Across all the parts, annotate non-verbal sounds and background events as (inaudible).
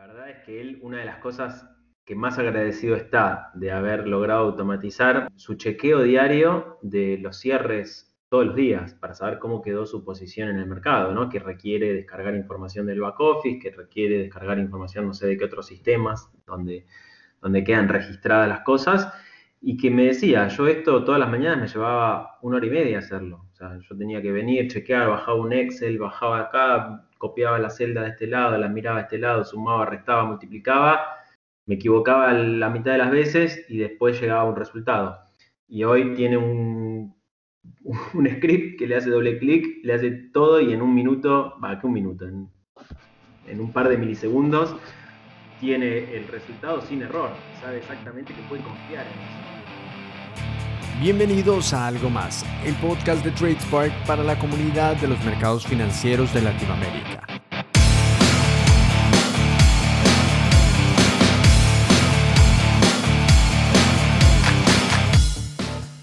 La verdad es que él, una de las cosas que más agradecido está de haber logrado automatizar su chequeo diario de los cierres todos los días para saber cómo quedó su posición en el mercado, ¿no? Que requiere descargar información del back office, que requiere descargar información no sé de qué otros sistemas donde, donde quedan registradas las cosas y que me decía, yo esto todas las mañanas me llevaba una hora y media hacerlo. Yo tenía que venir, chequear, bajaba un Excel, bajaba acá, copiaba la celda de este lado, la miraba de este lado, sumaba, restaba, multiplicaba, me equivocaba la mitad de las veces y después llegaba un resultado. Y hoy tiene un (laughs) un script que le hace doble clic, le hace todo y en un minuto, va, que un minuto, en, un par de milisegundos, tiene el resultado sin error. Sabe exactamente que puede confiar en eso. Bienvenidos a Algo Más, el podcast de TradeSpark para la comunidad de los mercados financieros de Latinoamérica.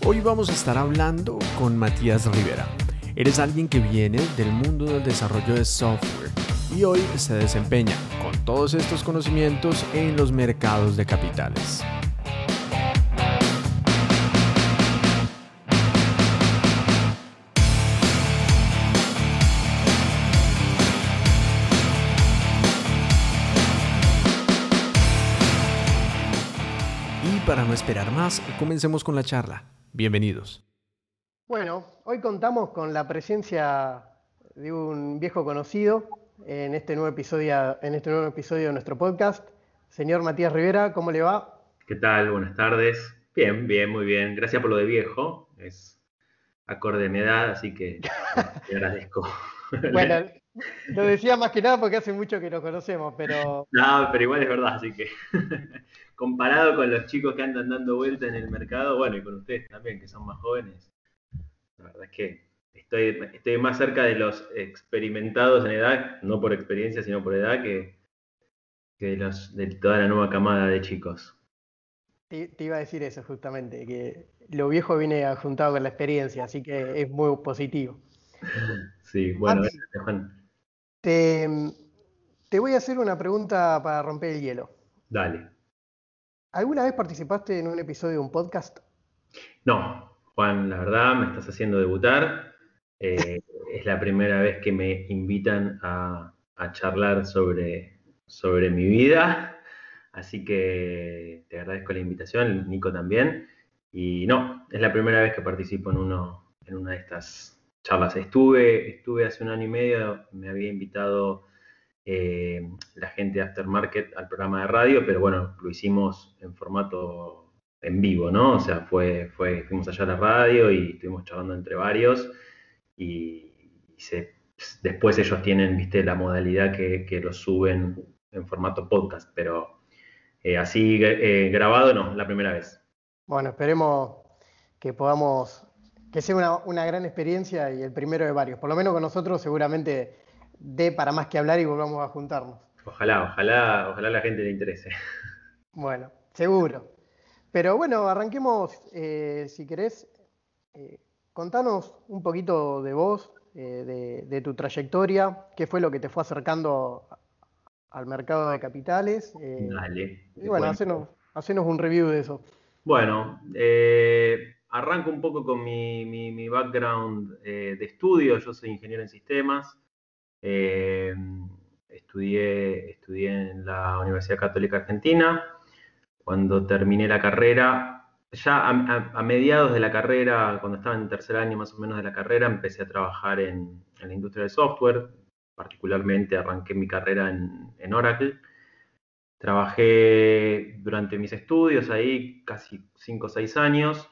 Hoy vamos a estar hablando con Matías Rivera. Eres alguien que viene del mundo del desarrollo de software y hoy se desempeña con todos estos conocimientos en los mercados de capitales. No esperar más, comencemos con la charla. Bienvenidos. Bueno, hoy contamos con la presencia de un viejo conocido en este nuevo episodio, en este nuevo episodio de nuestro podcast. Señor Matías Rivera, ¿cómo le va? ¿Qué tal? Buenas tardes. Bien, bien, muy bien. Gracias por lo de viejo. Es acorde de mi edad, así que (laughs) te agradezco. Bueno, (laughs) lo decía más que nada porque hace mucho que nos conocemos, pero... No, pero igual es verdad, así que (laughs) comparado con los chicos que andan dando vuelta en el mercado, bueno, y con ustedes también, que son más jóvenes, la verdad es que estoy, estoy más cerca de los experimentados en edad, no por experiencia, sino por edad, que, de, los, de toda la nueva camada de chicos. Te, iba a decir eso justamente, que lo viejo viene juntado con la experiencia, así que es muy positivo. (laughs) Sí, bueno, Juan. Te, te voy a hacer una pregunta para romper el hielo. Dale. ¿Alguna vez participaste en un episodio de un podcast? No, Juan, la verdad me estás haciendo debutar. Eh, (laughs) es la primera vez que me invitan a, charlar sobre, sobre mi vida. Así que te agradezco la invitación, Nico también. Y no, es la primera vez que participo en, uno, en una de estas charlas. Estuve, estuve hace un año y medio, me había invitado eh, la gente de Aftermarket al programa de radio, pero bueno, lo hicimos en formato en vivo, ¿no? O sea, fue, fue, fuimos allá a la radio y estuvimos charlando entre varios y, después ellos tienen, viste, la modalidad que, que lo suben en formato podcast, pero eh, así eh, grabado no, la primera vez. Bueno, esperemos que podamos, que sea una, una gran experiencia y el primero de varios. Por lo menos con nosotros seguramente dé para más que hablar y volvamos a juntarnos. Ojalá, ojalá, ojalá la gente le interese. Bueno, seguro. Pero bueno, arranquemos, eh, si querés, eh, contanos un poquito de vos, eh, de, tu trayectoria, qué fue lo que te fue acercando al mercado de capitales. Dale. Y bueno, hacenos, un review de eso. Bueno, arranco un poco con mi, mi background de estudio. Yo soy ingeniero en sistemas. Eh, estudié, estudié en la Universidad Católica Argentina. Cuando terminé la carrera, ya a, mediados de la carrera, cuando estaba en tercer año más o menos de la carrera, empecé a trabajar en, la industria del software. Particularmente arranqué mi carrera en, en Oracle. Trabajé durante mis estudios ahí casi 5 o 6 años.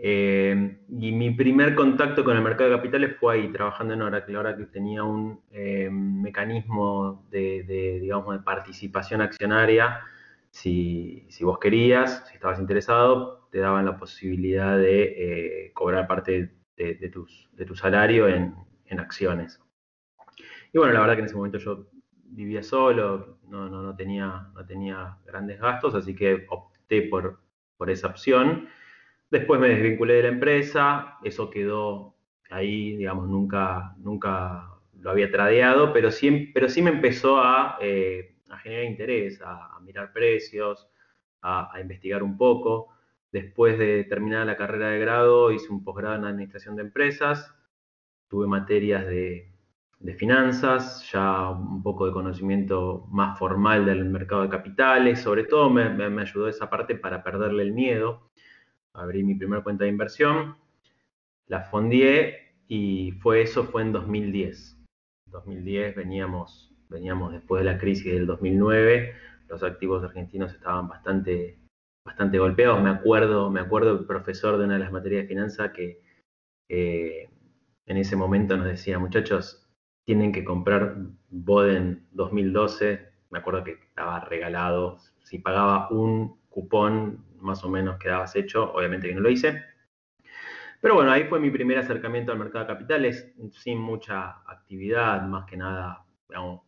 Eh, y mi primer contacto con el mercado de capitales fue ahí, trabajando en Oracle. Oracle tenía un eh, mecanismo de, digamos, de participación accionaria. Si, vos querías, si estabas interesado, te daban la posibilidad de eh, cobrar parte de, tus, de tu salario en, acciones. Y bueno, la verdad que en ese momento yo vivía solo, no, no, no, tenía, no tenía grandes gastos, así que opté por, por esa opción. Después me desvinculé de la empresa, eso quedó ahí, digamos, nunca, nunca lo había tradeado, pero sí, pero sí me empezó a, eh, generar interés, a, mirar precios, a, investigar un poco. Después de terminar la carrera de grado, hice un posgrado en Administración de Empresas, tuve materias de, finanzas, ya un poco de conocimiento más formal del mercado de capitales, sobre todo me, me ayudó esa parte para perderle el miedo. Abrí mi primera cuenta de inversión, la fondié y fue eso fue en 2010. 2010 veníamos, veníamos después de la crisis del 2009, los activos argentinos estaban bastante, bastante golpeados. Me acuerdo, me acuerdo el profesor de una de las materias de finanzas que en ese momento nos decía, muchachos, tienen que comprar Boden 2012. Me acuerdo que estaba regalado. Si pagaba un cupón, más o menos quedabas hecho. Obviamente que no lo hice. Pero bueno, ahí fue mi primer acercamiento al mercado de capitales, sin mucha actividad, más que nada, digamos,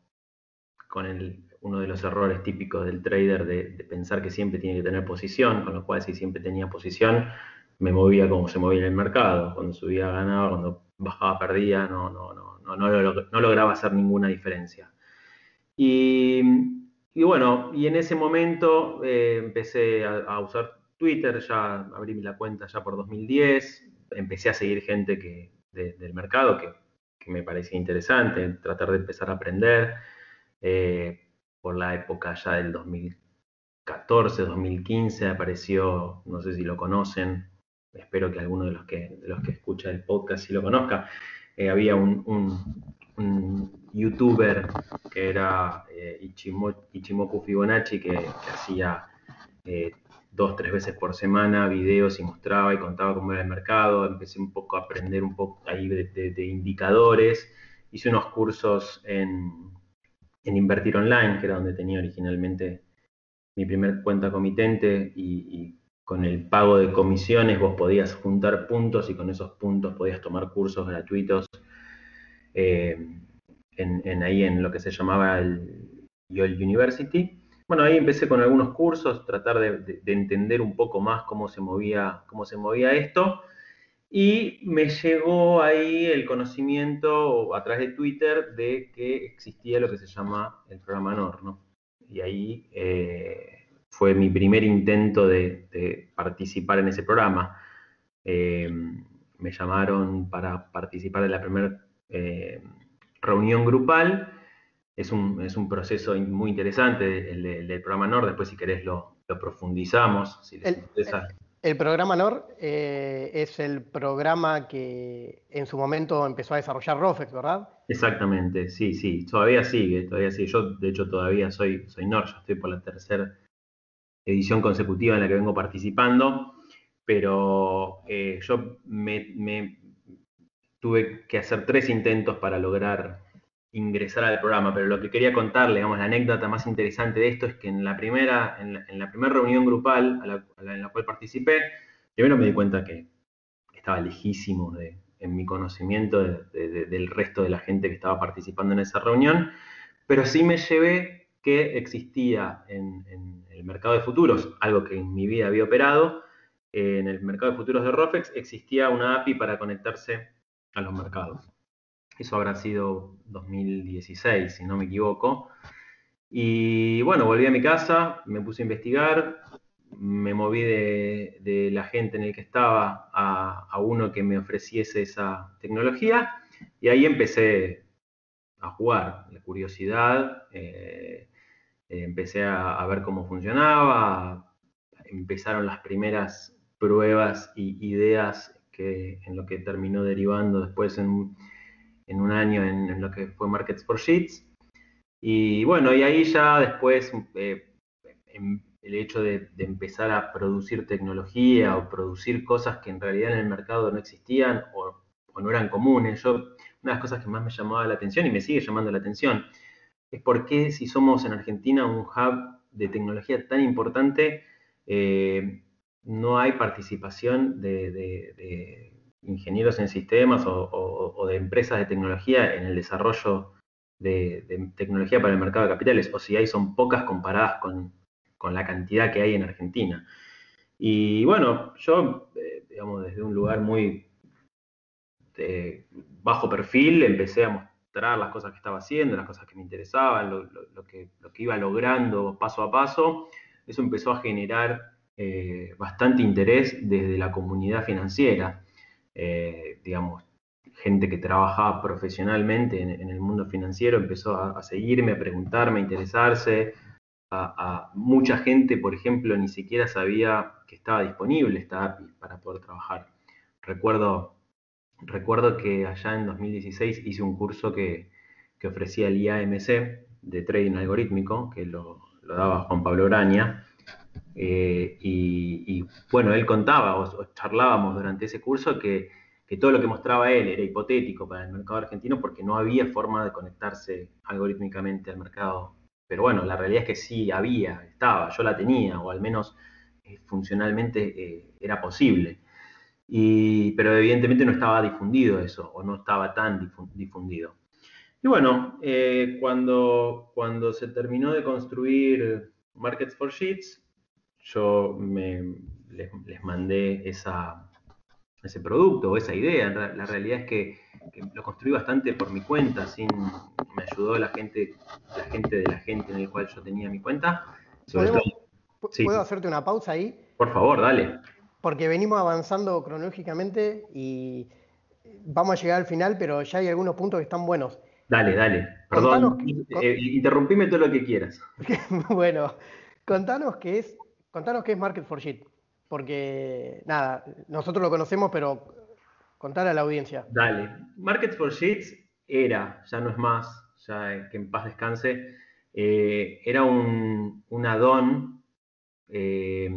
con el, uno de los errores típicos del trader de, pensar que siempre tiene que tener posición, con lo cual si siempre tenía posición, me movía como se movía en el mercado. Cuando subía ganaba, cuando bajaba perdía, no, no, no, no, no, lograba hacer ninguna diferencia. Y, bueno, y en ese momento eh, empecé a, usar Twitter, ya abrí la cuenta ya por 2010, empecé a seguir gente que, del mercado que, me parecía interesante, tratar de empezar a aprender. Eh, por la época ya del 2014, 2015 apareció, no sé si lo conocen, espero que alguno de los que, los que escucha el podcast sí lo conozca, eh, había un, youtuber que era eh, Ichimoku Fibonacci que, hacía dos, tres veces por semana videos y mostraba y contaba cómo era el mercado. Empecé un poco a aprender un poco ahí de, indicadores. Hice unos cursos en, Invertir Online, que era donde tenía originalmente mi primer cuenta comitente y, con el pago de comisiones vos podías juntar puntos y con esos puntos podías tomar cursos gratuitos eh, en, ahí en lo que se llamaba el YOL University. Bueno, ahí empecé con algunos cursos, tratar de, entender un poco más cómo se movía, cómo se movía esto. Y me llegó ahí el conocimiento a través de Twitter de que existía lo que se llama el programa NOR, ¿no? Y ahí eh, fue mi primer intento de, participar en ese programa. Eh, me llamaron para participar en la primera eh, reunión grupal es un, es un proceso muy interesante el, del programa NOR. Después, si querés, lo, profundizamos. el, programa NOR eh, es el programa que en su momento empezó a desarrollar Rofex, ¿verdad? Exactamente, sí, sí. Todavía sigue, todavía sigue. Yo, de hecho, todavía soy, soy NOR. Yo estoy por la tercera edición consecutiva en la que vengo participando. Pero eh, yo me tuve que hacer tres intentos para lograr ingresar al programa, pero lo que quería contarle, digamos, la anécdota más interesante de esto es que en la primera, en la, primera reunión grupal en la cual participé, primero me di cuenta que estaba lejísimo de, en mi conocimiento del resto de la gente que estaba participando en esa reunión, pero sí me llevé que existía en, en el mercado de futuros, algo que en mi vida había operado, en el mercado de futuros de Rofex existía una API para conectarse a los mercados. Eso habrá sido 2016, si no me equivoco. Y bueno, volví a mi casa, me puse a investigar, me moví de, la gente en el que estaba a, uno que me ofreciese esa tecnología y ahí empecé a jugar, la curiosidad, eh, empecé a, ver cómo funcionaba, empezaron las primeras pruebas y ideas que en lo que terminó derivando después en en un año en, lo que fue Markets for Sheets. Y bueno, y ahí ya después eh, el hecho de, empezar a producir tecnología o producir cosas que en realidad en el mercado no existían o, no eran comunes. Yo, una de las cosas que más me llamaba la atención y me sigue llamando la atención es por qué si somos en Argentina un hub de tecnología tan importante, eh, no hay participación de ingenieros en sistemas o, de empresas de tecnología en el desarrollo de, tecnología para el mercado de capitales, o si hay son pocas comparadas con, la cantidad que hay en Argentina. Y bueno, yo, eh, digamos, desde un lugar muy bajo perfil, empecé a mostrar las cosas que estaba haciendo, las cosas que me interesaban, lo que, iba logrando paso a paso, eso empezó a generar eh, bastante interés desde la comunidad financiera. Eh, digamos, gente que trabajaba profesionalmente en, el mundo financiero empezó a, seguirme, a preguntarme, a interesarse. A, mucha gente, por ejemplo, ni siquiera sabía que estaba disponible esta API para poder trabajar. Recuerdo, recuerdo que allá en 2016 hice un curso que, ofrecía el IAMC de trading algorítmico, que lo, daba Juan Pablo Braña. Eh, y, bueno, él contaba o charlábamos durante ese curso que todo lo que mostraba él era hipotético para el mercado argentino porque no había forma de conectarse algorítmicamente al mercado. Pero bueno, la realidad es que sí había, estaba, yo la tenía, o al menos eh, funcionalmente eh, era posible. pero evidentemente no estaba difundido eso, o no estaba tan difundido. Y bueno, cuando, cuando se terminó de construir Markets for Sheets, yo les mandé esa, ese producto o esa idea. La realidad es que, lo construí bastante por mi cuenta, sin, me ayudó la gente, la gente de la gente en el cual yo tenía mi cuenta. ¿Puedo hacerte una pausa ahí? Por favor, dale. Porque venimos avanzando cronológicamente y vamos a llegar al final, pero ya hay algunos puntos que están buenos. Dale, dale. Perdón, eh, interrumpime todo lo que quieras. (laughs) bueno, contanos qué es, contanos qué es Market for Shit porque nada, nosotros lo conocemos, pero contar a la audiencia. Dale. Markets for Sheets era, ya no es más, ya que en paz descanse, eh, era un, un add-on eh,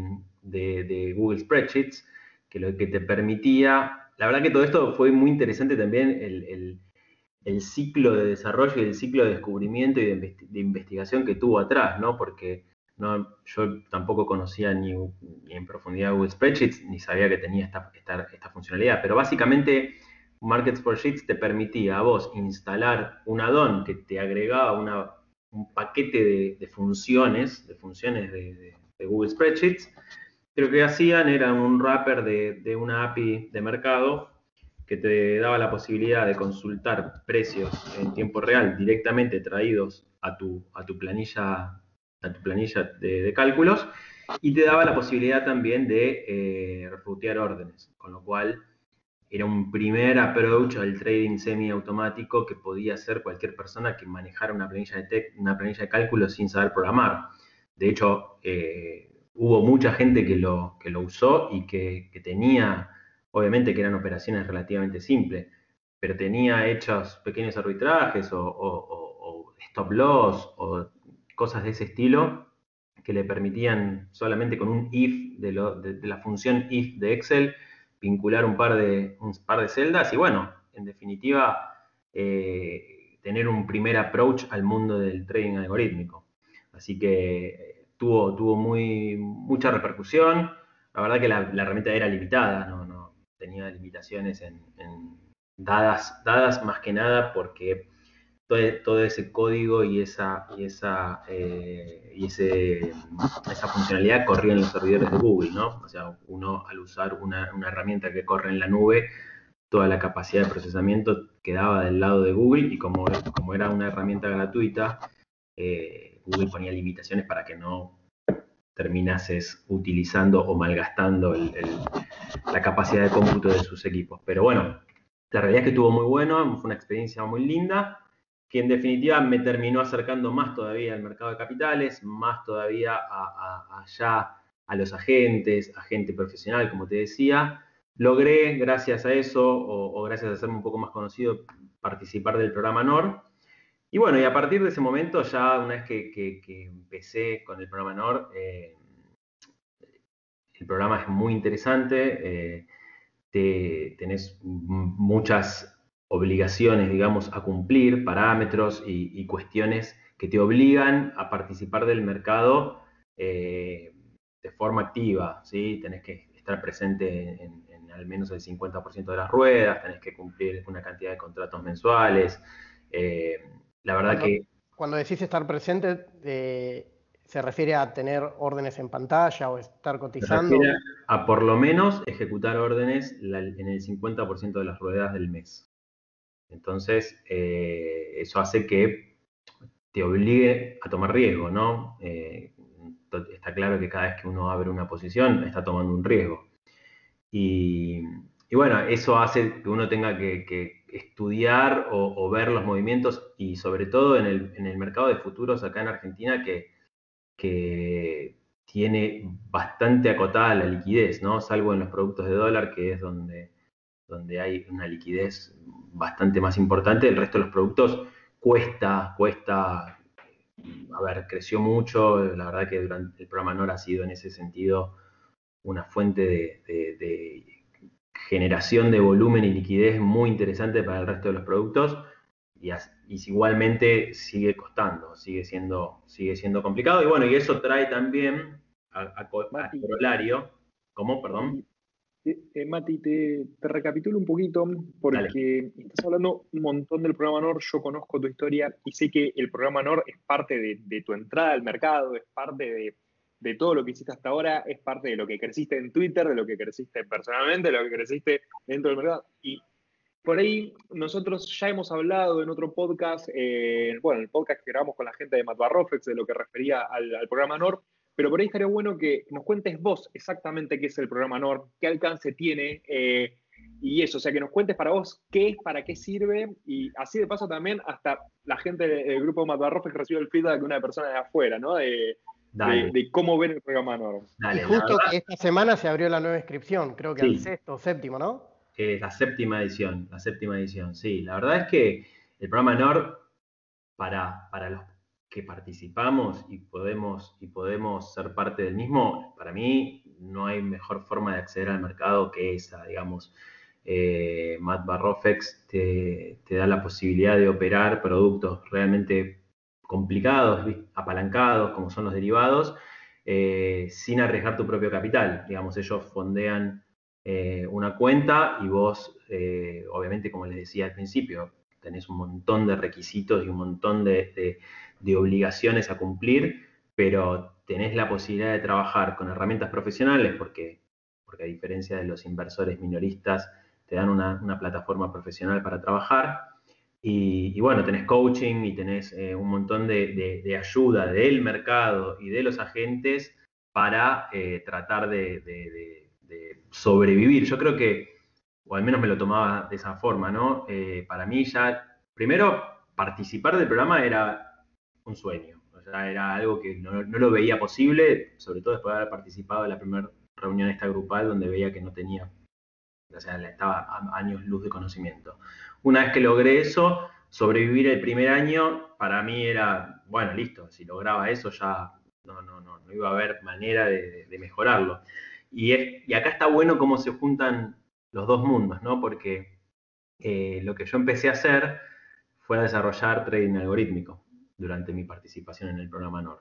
de, Google Spreadsheets que lo que te permitía, la verdad que todo esto fue muy interesante también, el, ciclo de desarrollo y el ciclo de descubrimiento y de, de investigación que tuvo atrás, ¿no? Porque yo tampoco conocía ni, en profundidad Google Spreadsheets, ni sabía que tenía esta, esta, funcionalidad, pero básicamente Market Spreadsheets te permitía a vos instalar un add-on que te agregaba un paquete de, funciones, de funciones de, Google Spreadsheets, pero lo que hacían era un wrapper de, una API de mercado que te daba la posibilidad de consultar precios en tiempo real directamente traídos a tu, a tu planilla a tu planilla de, cálculos y te daba la posibilidad también de eh, órdenes, con lo cual era un primer approach al trading semiautomático que podía hacer cualquier persona que manejara una planilla de, una planilla de sin saber programar. De hecho, eh, hubo mucha gente que lo, que lo usó y que, tenía, obviamente que eran operaciones relativamente simples, pero tenía hechos pequeños arbitrajes o, o stop loss o cosas de ese estilo que le permitían solamente con un if de, la función if de Excel vincular un par de, un par de celdas y bueno, en definitiva, eh, tener un primer approach al mundo del trading algorítmico. Así que tuvo, tuvo muy, mucha repercusión. La verdad que la, herramienta era limitada, no, tenía limitaciones en, dadas, dadas más que nada porque todo, ese código y esa, y esa, eh, y ese, esa funcionalidad corría en los servidores de Google, ¿no? O sea, uno al usar una, herramienta que corre en la nube, toda la capacidad de procesamiento quedaba del lado de Google y como, como era una herramienta gratuita, eh, Google ponía limitaciones para que no terminases utilizando o malgastando la capacidad de cómputo de sus equipos. Pero bueno, la realidad es que estuvo muy bueno, fue una experiencia muy linda que en definitiva me terminó acercando más todavía al mercado de capitales, más todavía allá a los agentes, agente profesional, como te decía. Logré, gracias a eso, o, gracias a hacerme un poco más conocido, participar del programa NOR. Y bueno, y a partir de ese momento, ya una vez que, empecé con el programa NOR, eh, el programa es muy interesante, eh, te, tenés muchas obligaciones, digamos, a cumplir, parámetros y, cuestiones que te obligan a participar del mercado eh, de forma activa, ¿sí? Tenés que estar presente en, al menos el 50% de las ruedas, tenés que cumplir una cantidad de contratos mensuales. Eh, la verdad que... Cuando decís estar presente, eh, ¿se refiere a tener órdenes en pantalla o estar cotizando? Se a por lo menos ejecutar órdenes en el 50% de las ruedas del mes. Entonces, eh, eso hace que te obligue a tomar riesgo, ¿no? Eh, está claro que cada vez que uno abre una posición está tomando un riesgo. Y, bueno, eso hace que uno tenga que, estudiar o, ver los movimientos y sobre todo en el, mercado de futuros acá en Argentina que tiene bastante acotada la liquidez, ¿no? Salvo en los productos de dólar, que es donde, donde hay una liquidez bastante más importante. El resto de los productos cuesta, cuesta, a ver, creció mucho. La verdad que durante el programa NOR ha sido en ese sentido una fuente de, generación de volumen y liquidez muy interesante para el resto de los productos. Y, igualmente sigue costando, sigue siendo, sigue siendo complicado. Y bueno, y eso trae también a, corolario. ¿Cómo? Perdón. Eh, Mati, te, recapitulo un poquito porque estás hablando un montón del programa NOR, yo conozco tu historia y sé que el programa NOR es parte de, tu entrada al mercado, es parte de, todo lo que hiciste hasta ahora, es parte de lo que creciste en Twitter, de lo que creciste personalmente, de lo que creciste dentro del mercado. Y por ahí nosotros ya hemos hablado en otro podcast, eh, bueno, el podcast que grabamos con la gente de Matbarrofex, de lo que refería al, al programa NOR, pero por ahí estaría bueno que nos cuentes vos exactamente qué es el programa NOR, qué alcance tiene eh, y eso, o sea, que nos cuentes para vos qué es, para qué sirve y así de paso también hasta la gente del grupo Matarrofe que recibe el feedback de una persona de afuera, ¿no? De, cómo ven el programa NOR. y justo que esta semana se abrió la nueva inscripción, creo que el sexto o séptimo, ¿no? Es la séptima edición, la séptima edición, sí. La verdad es que el programa NOR para, para los que participamos y podemos, y podemos ser parte del mismo, para mí no hay mejor forma de acceder al mercado que esa, digamos. Eh, Matt Barrofex te, da la posibilidad de operar productos realmente complicados, apalancados, como son los derivados, eh, sin arriesgar tu propio capital. Digamos, ellos fondean eh, una cuenta y vos, obviamente, como les decía al principio, tenés un montón de requisitos y un montón de de obligaciones a cumplir, pero tenés la posibilidad de trabajar con herramientas profesionales porque, porque a diferencia de los inversores minoristas, te dan una, plataforma profesional para trabajar. Y, bueno, tenés coaching y tenés eh, un montón de, ayuda del mercado y de los agentes para eh, tratar de, sobrevivir. Yo creo que, o al menos me lo tomaba de esa forma, ¿no? Eh, para mí ya, primero, participar del programa era un sueño. O sea, era algo que no, lo veía posible, sobre todo después de haber participado en la primera reunión esta grupal donde veía que no tenía, o sea, estaba a años luz de conocimiento. Una vez que logré eso, sobrevivir el primer año, para mí era, bueno, listo, si lograba eso ya no, no, no, no iba a haber manera de, mejorarlo. Y, es, y acá está bueno cómo se juntan los dos mundos, ¿no? Porque eh, lo que yo empecé a hacer fue a desarrollar trading algorítmico durante mi participación en el programa NOR.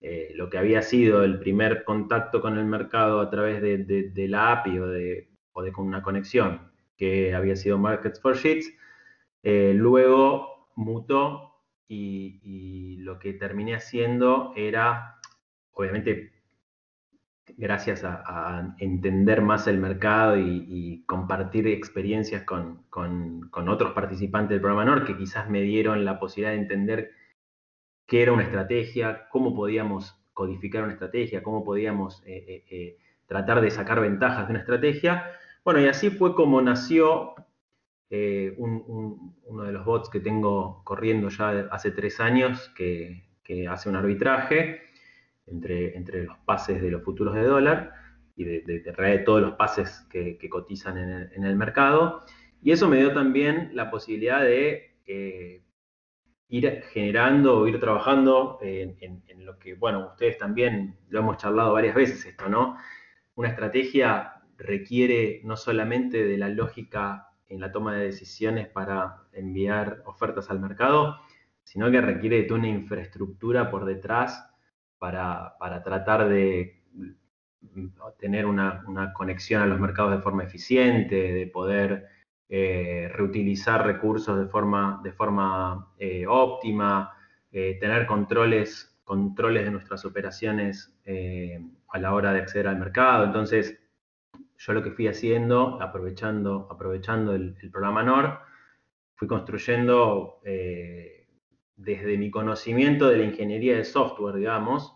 Eh, lo que había sido el primer contacto con el mercado a través de, la API o de, con una conexión, que había sido Markets for Sheets, eh, luego mutó y, lo que terminé haciendo era, obviamente, gracias a, entender más el mercado y, compartir experiencias con, con, otros participantes del programa NOR que quizás me dieron la posibilidad de entender qué era una estrategia, cómo podíamos codificar una estrategia, cómo podíamos eh, eh, eh, tratar de sacar ventajas de una estrategia. Bueno, y así fue como nació uno de los bots que tengo corriendo ya hace tres años, que, hace un arbitraje entre, entre, los pases de los futuros de dólar y de, de, todos los pases que, cotizan en el, mercado. Y eso me dio también la posibilidad de ir generando o ir trabajando en, lo que, bueno, ustedes también lo hemos charlado varias veces esto, ¿no? Una estrategia requiere no solamente de la lógica en la toma de decisiones para enviar ofertas al mercado, sino que requiere de una infraestructura por detrás para, tratar de tener una, una, conexión a los mercados de forma eficiente, de poder eh, reutilizar recursos de forma, de forma eh, óptima, eh, tener controles, controles de nuestras operaciones a la hora de acceder al mercado. Entonces, yo lo que fui haciendo, aprovechando, aprovechando el, programa NOR, fui construyendo desde mi conocimiento de la ingeniería de software, digamos,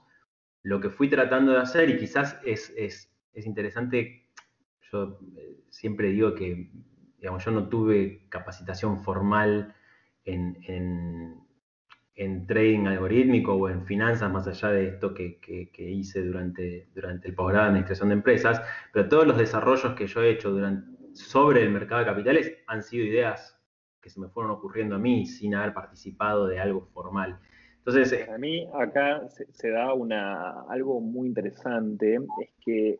lo que fui tratando de hacer y quizás es, interesante, yo eh, siempre digo que, digamos, yo no tuve capacitación formal en, en, trading algorítmico o en finanzas, más allá de esto que, hice durante, durante el posgrado de administración de empresas, pero todos los desarrollos que yo he hecho durante, sobre el mercado de capitales han sido ideas que se me fueron ocurriendo a mí sin haber participado de algo formal. Entonces, eh, a mí acá se, da una, algo muy interesante, es que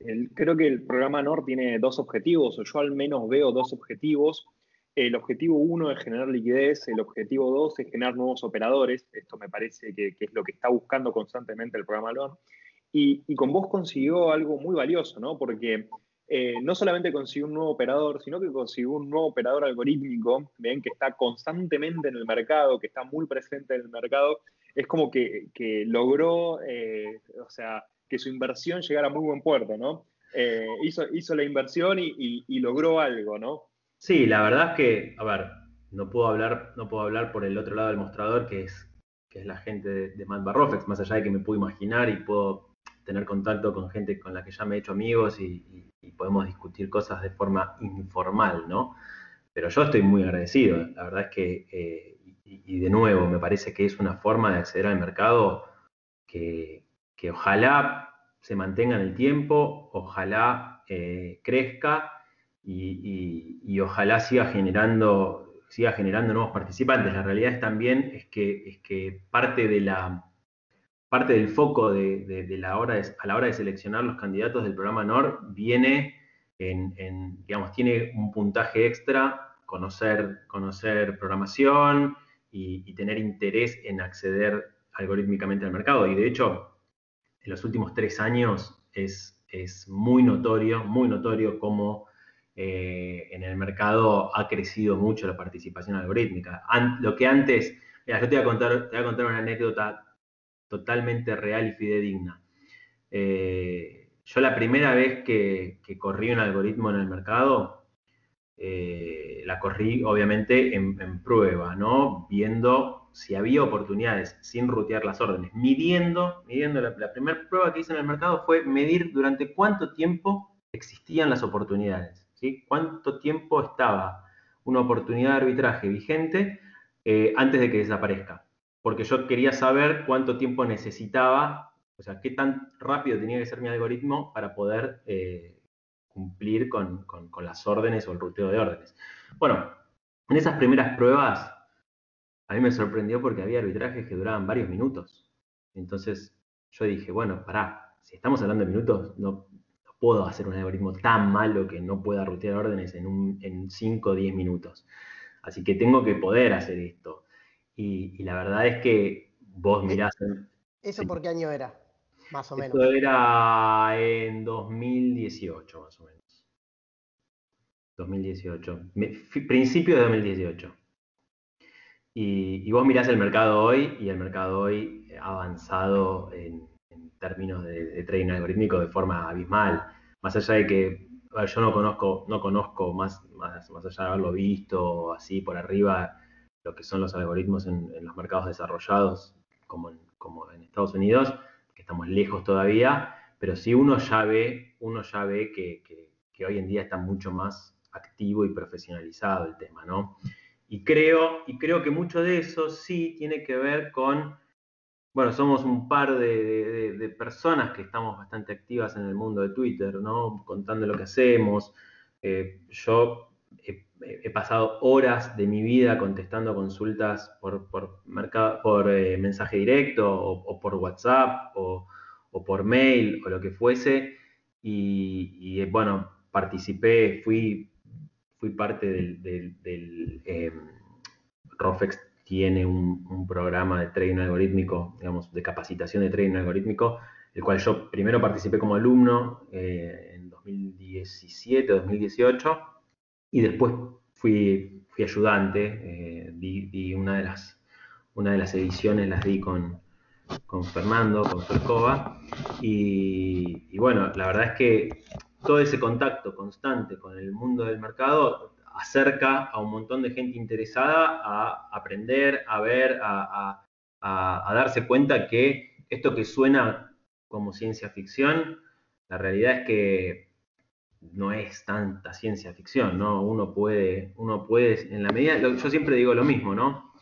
eh, creo que el programa NOR tiene dos objetivos, o yo al menos veo dos objetivos. El objetivo uno es generar liquidez, el objetivo dos es generar nuevos operadores. Esto me parece que, es lo que está buscando constantemente el programa NOR. Y, y, con vos consiguió algo muy valioso, ¿no? Porque eh, no solamente consiguió un nuevo operador, sino que consiguió un nuevo operador algorítmico, ven que está constantemente en el mercado, que está muy presente en el mercado, es como que, logró, eh, o sea, que su inversión llegara a muy buen puerto, ¿no? Eh, hizo, hizo la inversión y, logró algo, ¿no? Sí, la verdad es que, a ver, no puedo hablar, no puedo hablar por el otro lado del mostrador, que es, que es la gente de, de Matt más allá de que me puedo imaginar y puedo tener contacto con gente con la que ya me he hecho amigos y, podemos discutir cosas de forma informal, ¿no? Pero yo estoy muy agradecido. La verdad es que, eh, y, de nuevo, me parece que es una forma de acceder al mercado que, ojalá se mantenga en el tiempo, ojalá eh, crezca y, ojalá siga generando, siga generando nuevos participantes. La realidad es también es que, es que parte de la parte del foco de, la hora a la hora de seleccionar los candidatos del programa NOR viene en, digamos, tiene un puntaje extra, conocer, conocer programación y, tener interés en acceder algorítmicamente al mercado. Y de hecho, en los últimos tres años es, es muy notorio, muy notorio cómo eh, en el mercado ha crecido mucho la participación algorítmica. lo que antes, yo te voy a contar, te voy a contar una anécdota totalmente real y fidedigna. Eh, yo la primera vez que, corrí un algoritmo en el mercado, eh, la corrí obviamente en, prueba, ¿no? Viendo si había oportunidades sin rutear las órdenes, midiendo, midiendo la, primera prueba que hice en el mercado fue medir durante cuánto tiempo existían las oportunidades, ¿sí? Cuánto tiempo estaba una oportunidad de arbitraje vigente eh, antes de que desaparezca porque yo quería saber cuánto tiempo necesitaba, o sea, qué tan rápido tenía que ser mi algoritmo para poder eh, cumplir con, las órdenes o el ruteo de órdenes. Bueno, en esas primeras pruebas, a mí me sorprendió porque había arbitrajes que duraban varios minutos. Entonces yo dije, bueno, pará, si estamos hablando de minutos, no, puedo hacer un algoritmo tan malo que no pueda rutear órdenes en 5 o 10 minutos. Así que tengo que poder hacer esto. Y, la verdad es que vos mirás... ¿Eso por qué año era? Más o menos. Eso era en 2018, más o menos. 2018. Principio de 2018. Y, vos mirás el mercado hoy y el mercado hoy ha avanzado en, términos de, trading algorítmico de forma abismal. Más allá de que yo no conozco, no conozco más, más, más allá de haberlo visto así por arriba, lo que son los algoritmos en, los mercados desarrollados, como en, Estados Unidos, que estamos lejos todavía, pero sí uno ya ve, uno ya ve que, hoy en día está mucho más activo y profesionalizado el tema, ¿no? Y creo, y creo que mucho de eso sí tiene que ver con, bueno, somos un par de, personas que estamos bastante activas en el mundo de Twitter, ¿no? Contando lo que hacemos. Eh, yo he pasado horas de mi vida contestando consultas por, por, eh, mensaje directo o, por WhatsApp o, por mail o lo que fuese. Y, eh, bueno, participé, fui, fui parte del... Em, Rofex tiene un, programa de trading algorítmico, digamos, de capacitación de trading algorítmico, el cual yo primero participé como alumno eh, en 2017, 2018 y después fui, ayudante, eh, una, de las, una de las ediciones, las di con, con Fernando, con Fercova, y, y, bueno, la verdad es que todo ese contacto constante con el mundo del mercado acerca a un montón de gente interesada a aprender, a ver, a, darse cuenta que esto que suena como ciencia ficción, la realidad es que no es tanta ciencia ficción, ¿no? Uno puede, uno puede, en la medida, yo siempre digo lo mismo, ¿no?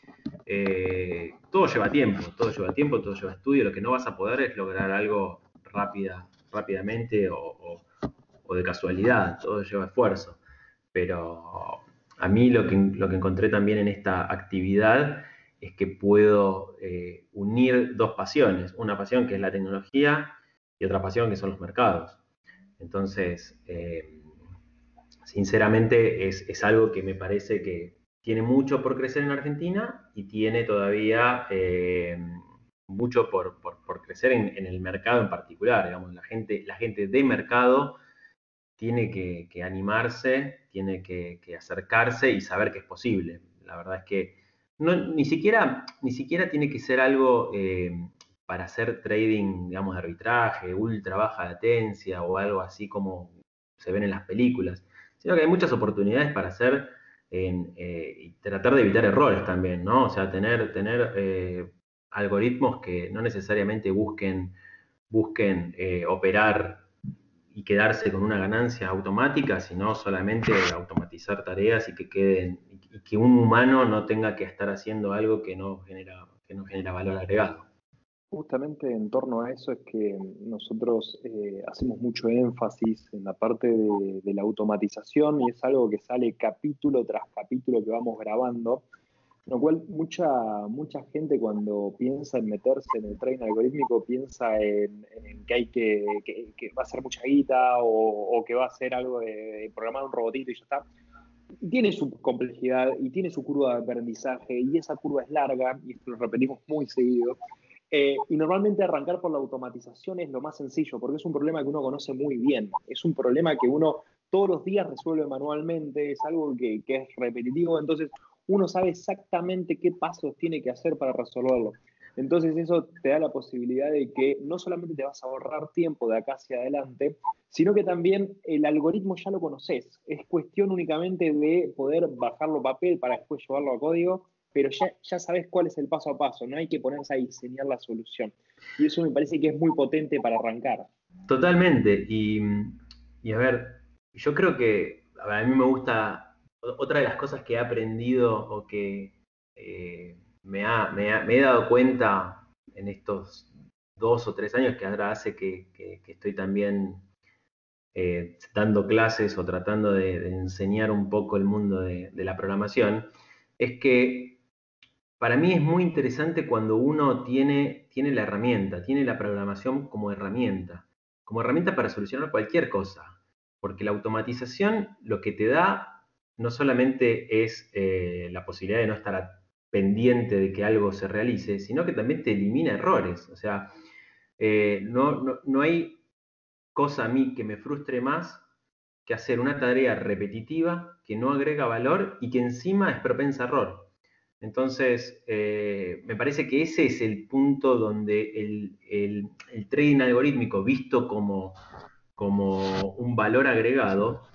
Eh, todo lleva tiempo, todo lleva tiempo, todo lleva estudio, lo que no vas a poder es lograr algo rápida, rápidamente o de casualidad, todo lleva esfuerzo. Pero a mí lo que, lo que encontré también en esta actividad es que puedo eh, unir dos pasiones, una pasión que es la tecnología y otra pasión que son los mercados. Entonces, eh, sinceramente es, algo que me parece que tiene mucho por crecer en Argentina y tiene todavía eh, mucho por, crecer en, en, el mercado en particular. Digamos, la gente, la gente de mercado tiene que, animarse, tiene que, acercarse y saber que es posible. La verdad es que ni, siquiera, ni siquiera tiene que ser algo eh, para hacer trading, digamos, de arbitraje, ultra baja latencia o algo así como se ven en las películas, sino que hay muchas oportunidades para hacer eh, y tratar de evitar errores también, ¿no? O sea, tener, tener eh, algoritmos que no necesariamente busquen, busquen operar y quedarse con una ganancia automática, sino solamente automatizar tareas y que queden y que un humano no tenga que estar haciendo algo que no genera que no genera valor agregado. Justamente en torno a eso es que nosotros eh, hacemos mucho énfasis en la parte de, de, la automatización y es algo que sale capítulo tras capítulo que vamos grabando lo cual mucha, mucha gente cuando piensa en meterse en el trading algorítmico piensa en, que hay que, que, va a ser mucha guita o, que va a ser algo de, programar un robotito y ya está. tiene su complejidad y tiene su curva de aprendizaje y esa curva es larga y lo repetimos muy seguido. Eh, y normalmente arrancar por la automatización es lo más sencillo porque es un problema que uno conoce muy bien. Es un problema que uno todos los días resuelve manualmente, es algo que, que es repetitivo, entonces uno sabe exactamente qué pasos tiene que hacer para resolverlo. Entonces eso te da la posibilidad de que no solamente te vas a ahorrar tiempo de acá hacia adelante, sino que también el algoritmo ya lo conoces. Es cuestión únicamente de poder bajarlo a papel para después llevarlo a código, pero ya, ya sabes cuál es el paso a paso, no hay que ponerse a diseñar la solución. Y eso me parece que es muy potente para arrancar. Totalmente. Y, y a ver, yo creo que a mí me gusta otra de las cosas que he aprendido o que eh, me, he dado cuenta en estos dos o tres años que ahora hace que, estoy también eh, dando clases o tratando de, enseñar un poco el mundo de, la programación, es que para mí es muy interesante cuando uno tiene, tiene la herramienta, tiene la programación como herramienta, como herramienta para solucionar cualquier cosa, porque la automatización lo que te da no solamente es eh, la posibilidad de no estar pendiente de que algo se realice, sino que también te elimina errores. O sea, eh, no, hay cosa a mí que me frustre más que hacer una tarea repetitiva que no agrega valor y que encima es propensa a error. Entonces, eh, me parece que ese es el punto donde el, trading algorítmico, visto como, un valor agregado,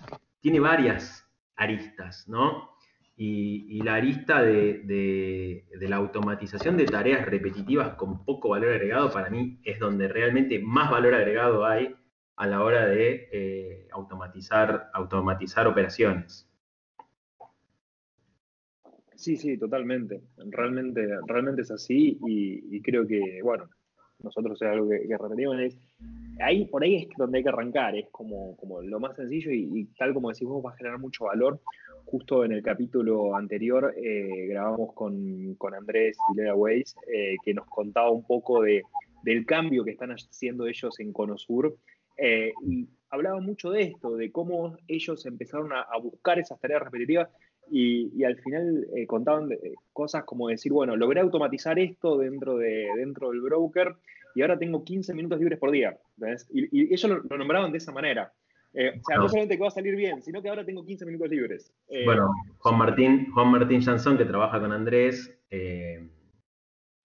tiene varias aristas, ¿no? Y, la arista de, la automatización de tareas repetitivas con poco valor agregado para mí es donde realmente más valor agregado hay a la hora de eh, automatizar, automatizar operaciones. Sí, sí, totalmente. Realmente, realmente es así y, creo que, bueno, nosotros es algo que, repetimos, ahí, por ahí es donde hay que arrancar, es como, como lo más sencillo y, tal como decís vos va a generar mucho valor. Justo en el capítulo anterior eh, grabamos con, con, Andrés y Leda Weiss, eh, que nos contaba un poco de, del cambio que están haciendo ellos en Conosur. Eh, y hablaba mucho de esto, de cómo ellos empezaron a, buscar esas tareas repetitivas y, y al final contaban cosas como decir, bueno, logré automatizar esto dentro, de, dentro del broker y ahora tengo 15 minutos libres por día. Y, ellos lo, nombraban de esa manera. Eh, o sea, no. solamente que va a salir bien, sino que ahora tengo 15 minutos libres. Eh, bueno, Juan Martín, Juan Martín Jansson, que trabaja con Andrés, eh,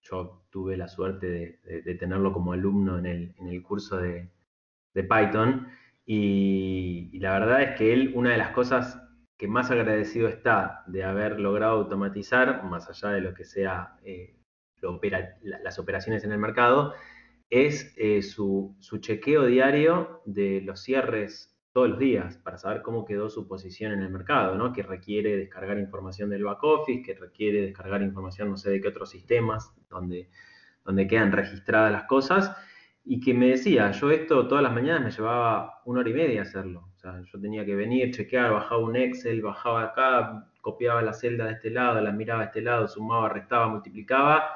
yo tuve la suerte de, tenerlo como alumno en el, curso de, Python. Y, la verdad es que él, una de las cosas que más agradecido está de haber logrado automatizar, más allá de lo que sea eh, las operaciones en el mercado, es eh, su, chequeo diario de los cierres todos los días para saber cómo quedó su posición en el mercado, ¿no? que requiere descargar información del back office, que requiere descargar información no sé de qué otros sistemas donde, donde quedan registradas las cosas, y que me decía, yo esto todas las mañanas me llevaba una hora y media hacerlo. Sea, yo tenía que venir, chequear, bajaba un Excel, bajaba acá, copiaba la celda de este lado, la miraba de este lado, sumaba, restaba, multiplicaba,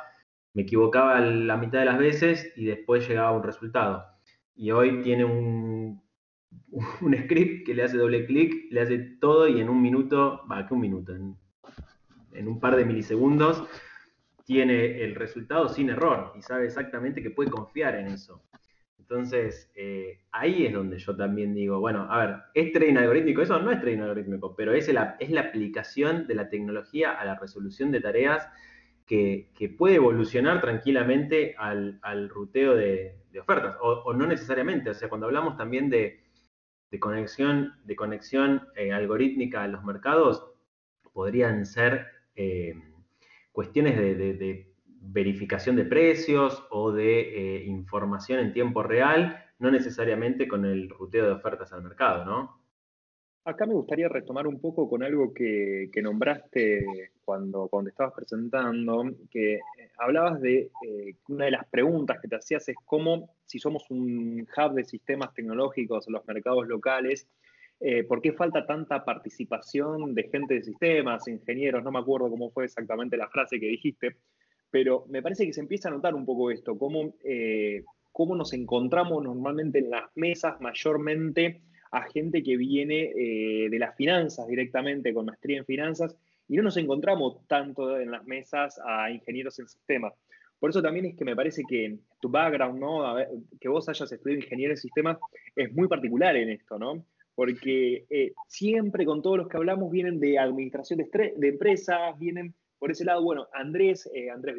me equivocaba la mitad de las veces y después llegaba un resultado. Y hoy tiene un, (laughs) un script que le hace doble clic, le hace todo y en un minuto, va, que un minuto, en un par de milisegundos, tiene el resultado sin error y sabe exactamente que puede confiar en eso. Entonces, eh, ahí es donde yo también digo, bueno, a ver, ¿es trading algorítmico? Eso no es trading algorítmico, pero es la, es la aplicación de la tecnología a la resolución de tareas que, puede evolucionar tranquilamente al, ruteo de, ofertas, o, no necesariamente. O sea, cuando hablamos también de, conexión, de conexión eh, algorítmica a los mercados, podrían ser eh, cuestiones de, verificación de precios o de eh, información en tiempo real, no necesariamente con el ruteo de ofertas al mercado, ¿no? Acá me gustaría retomar un poco con algo que, nombraste cuando, cuando estabas presentando, que eh, hablabas de eh, una de las preguntas que te hacías es cómo, si somos un hub de sistemas tecnológicos en los mercados locales, ¿por qué falta tanta participación de gente de sistemas, ingenieros? No me acuerdo cómo fue exactamente la frase que dijiste, pero me parece que se empieza a notar un poco esto, cómo, cómo nos encontramos normalmente en las mesas mayormente a gente que viene eh, de las finanzas directamente, con maestría en finanzas, y no nos encontramos tanto en las mesas a ingenieros en sistemas. Por eso también es que me parece que tu background, ¿no? que vos hayas estudiado ingeniería en sistemas, es muy particular en esto, ¿no? Porque eh, siempre con todos los que hablamos vienen de administración de, de empresas, vienen por ese lado, bueno, Andrés, eh, Andrés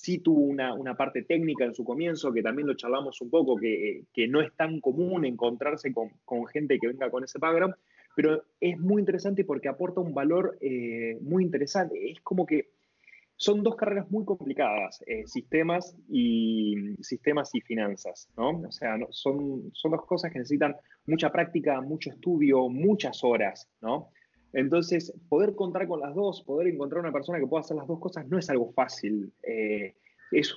sí tuvo una, parte técnica en su comienzo, que también lo charlamos un poco, que, no es tan común encontrarse con, gente que venga con ese background, pero es muy interesante porque aporta un valor eh, muy interesante. Es como que son dos carreras muy complicadas, eh, sistemas, y, sistemas y finanzas, ¿no? O sea, son, son dos cosas que necesitan mucha práctica, mucho estudio, muchas horas, ¿no? Entonces, poder contar con las dos, poder encontrar una persona que pueda hacer las dos cosas no es algo fácil. Eh,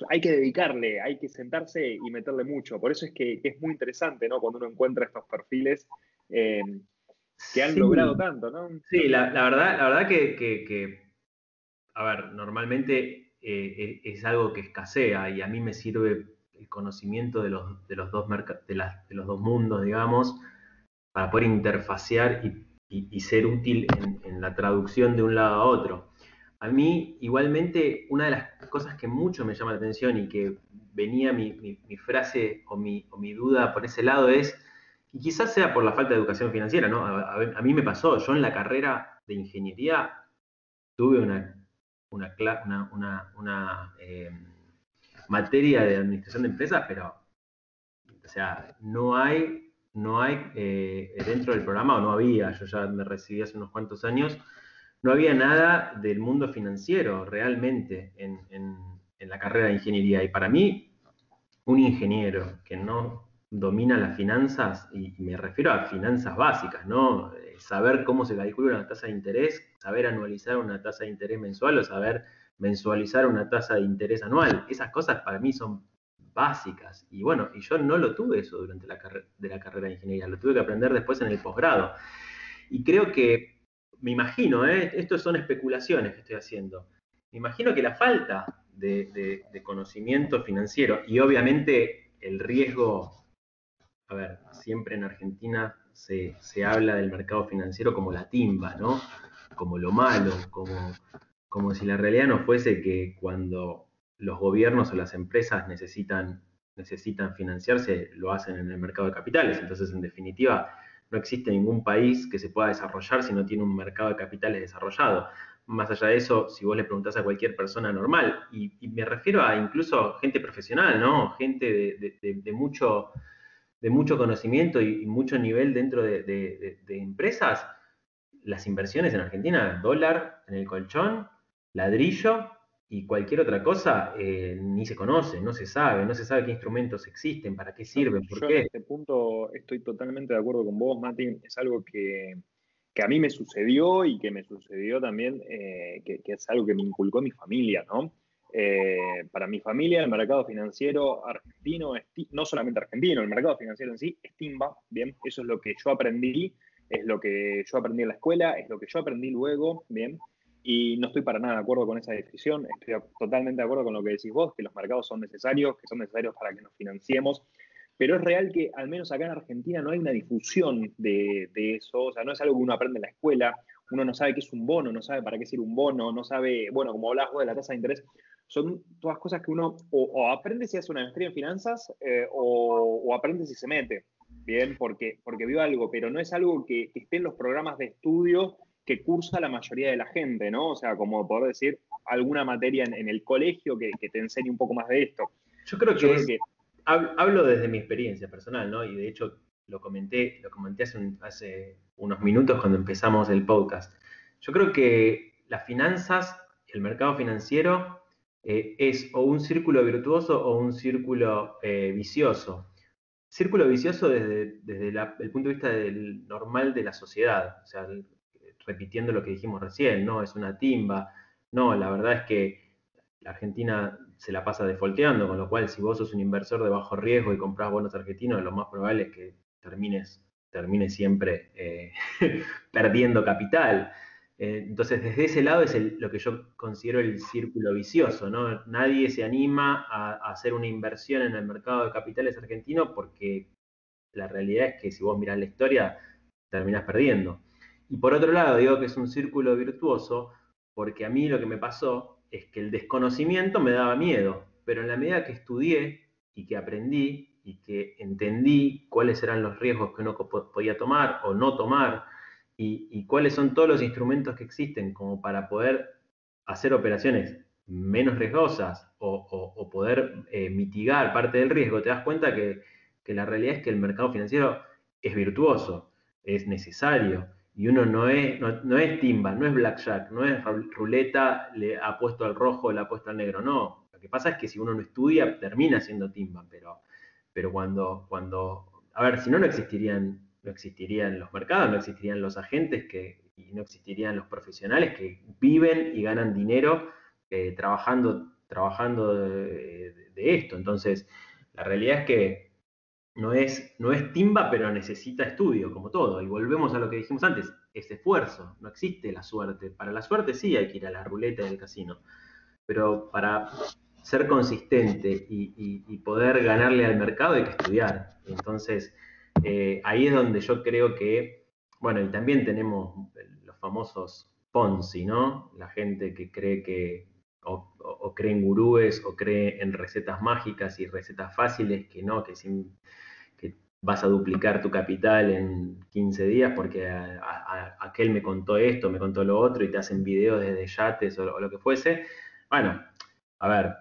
hay que dedicarle, hay que sentarse y meterle mucho. Por eso es que, es muy interesante, ¿no? Cuando uno encuentra estos perfiles eh, que han logrado tanto, ¿no? Sí, la, verdad, la verdad que, a ver, normalmente eh, es algo que escasea y a mí me sirve el conocimiento de los, de los, dos, de, de los dos mundos, digamos, para poder interfacear y y, ser útil en, la traducción de un lado a otro. A mí, igualmente, una de las cosas que mucho me llama la atención y que venía mi, frase o mi, duda por ese lado es, y quizás sea por la falta de educación financiera, ¿no? A, mí me pasó, yo en la carrera de ingeniería tuve una, una, eh, materia de administración de empresas, pero, o sea, no hay no hay eh, dentro del programa, o no había, yo ya me recibí hace unos cuantos años, no había nada del mundo financiero realmente en, la carrera de ingeniería. Y para mí, un ingeniero que no domina las finanzas, y me refiero a finanzas básicas, ¿no? Eh, saber cómo se calcula una tasa de interés, saber anualizar una tasa de interés mensual o saber mensualizar una tasa de interés anual. Esas cosas para mí son básicas. Y bueno, y yo no lo tuve eso durante la, de la carrera de ingeniería, lo tuve que aprender después en el posgrado. Y creo que, me imagino, ¿eh? esto son especulaciones que estoy haciendo, me imagino que la falta de, conocimiento financiero y obviamente el riesgo, a ver, siempre en Argentina se, se, habla del mercado financiero como la timba, ¿no? Como lo malo, como, como si la realidad no fuese que cuando los gobiernos o las empresas necesitan, necesitan financiarse, lo hacen en el mercado de capitales. Entonces, en definitiva, no existe ningún país que se pueda desarrollar si no tiene un mercado de capitales desarrollado. Más allá de eso, si vos le preguntás a cualquier persona normal, y, me refiero a incluso gente profesional, ¿no? Gente de, mucho, de mucho conocimiento y, mucho nivel dentro de, empresas, las inversiones en Argentina, dólar en el colchón, ladrillo y cualquier otra cosa eh, ni se conoce, no se sabe, no se sabe qué instrumentos existen, para qué sirven, por Yo qué. en este punto estoy totalmente de acuerdo con vos, Mati. Es algo que, que a mí me sucedió y que me sucedió también, eh, que, que es algo que me inculcó mi familia, ¿no? Eh, para mi familia, el mercado financiero argentino, es no solamente argentino, el mercado financiero en sí es timba, ¿bien? Eso es lo que yo aprendí, es lo que yo aprendí en la escuela, es lo que yo aprendí luego, ¿bien? Y no estoy para nada de acuerdo con esa descripción, estoy totalmente de acuerdo con lo que decís vos, que los mercados son necesarios, que son necesarios para que nos financiemos, pero es real que al menos acá en Argentina no hay una difusión de, de eso, o sea, no es algo que uno aprende en la escuela, uno no sabe qué es un bono, no sabe para qué sirve un bono, no sabe, bueno, como hablabas vos de la tasa de interés, son todas cosas que uno o, aprende si hace una maestría en finanzas eh, o, o aprende si se mete, ¿bien? Porque, porque vio algo, pero no es algo que esté en los programas de estudio que cursa la mayoría de la gente, ¿no? O sea, como poder decir, alguna materia en, en el colegio que, que, te enseñe un poco más de esto. Yo creo que, Yo creo que hablo desde mi experiencia personal, ¿no? Y de hecho lo comenté, lo comenté hace, un, hace unos minutos cuando empezamos el podcast. Yo creo que las finanzas, el mercado financiero, eh, es o un círculo virtuoso o un círculo eh, vicioso. Círculo vicioso desde, desde la, el punto de vista del normal de la sociedad, o sea, el, repitiendo lo que dijimos recién, no es una timba, no, la verdad es que la Argentina se la pasa defolteando, con lo cual si vos sos un inversor de bajo riesgo y compras bonos argentinos, lo más probable es que termines, termines siempre eh, (laughs) perdiendo capital. Eh, entonces, desde ese lado es el, lo que yo considero el círculo vicioso, ¿no? Nadie se anima a, a, hacer una inversión en el mercado de capitales argentino porque la realidad es que si vos mirás la historia, terminás perdiendo. Y por otro lado, digo que es un círculo virtuoso porque a mí lo que me pasó es que el desconocimiento me daba miedo, pero en la medida que estudié y que aprendí y que entendí cuáles eran los riesgos que uno podía tomar o no tomar y, cuáles son todos los instrumentos que existen como para poder hacer operaciones menos riesgosas o poder eh, mitigar parte del riesgo, te das cuenta que, que la realidad es que el mercado financiero es virtuoso, es necesario, y uno no es, no, no, es timba, no es blackjack, no es ruleta, le ha puesto al rojo, le ha puesto al negro, no. Lo que pasa es que si uno no estudia, termina siendo timba, pero, pero cuando, cuando, a ver, si no, no existirían, no existirían los mercados, no existirían los agentes que, y no existirían los profesionales que viven y ganan dinero eh, trabajando, trabajando de, de esto. Entonces, la realidad es que no es, no es timba, pero necesita estudio, como todo. Y volvemos a lo que dijimos antes, es esfuerzo, no existe la suerte. Para la suerte sí hay que ir a la ruleta del casino, pero para ser consistente y, poder ganarle al mercado hay que estudiar. Entonces, eh, ahí es donde yo creo que, bueno, y también tenemos los famosos Ponzi, ¿no? La gente que cree que o, o, cree en gurúes o cree en recetas mágicas y recetas fáciles que no, que, sin, que vas a duplicar tu capital en 15 días porque aquel me contó esto, me contó lo otro y te hacen videos desde yates o, o lo que fuese. Bueno, a ver,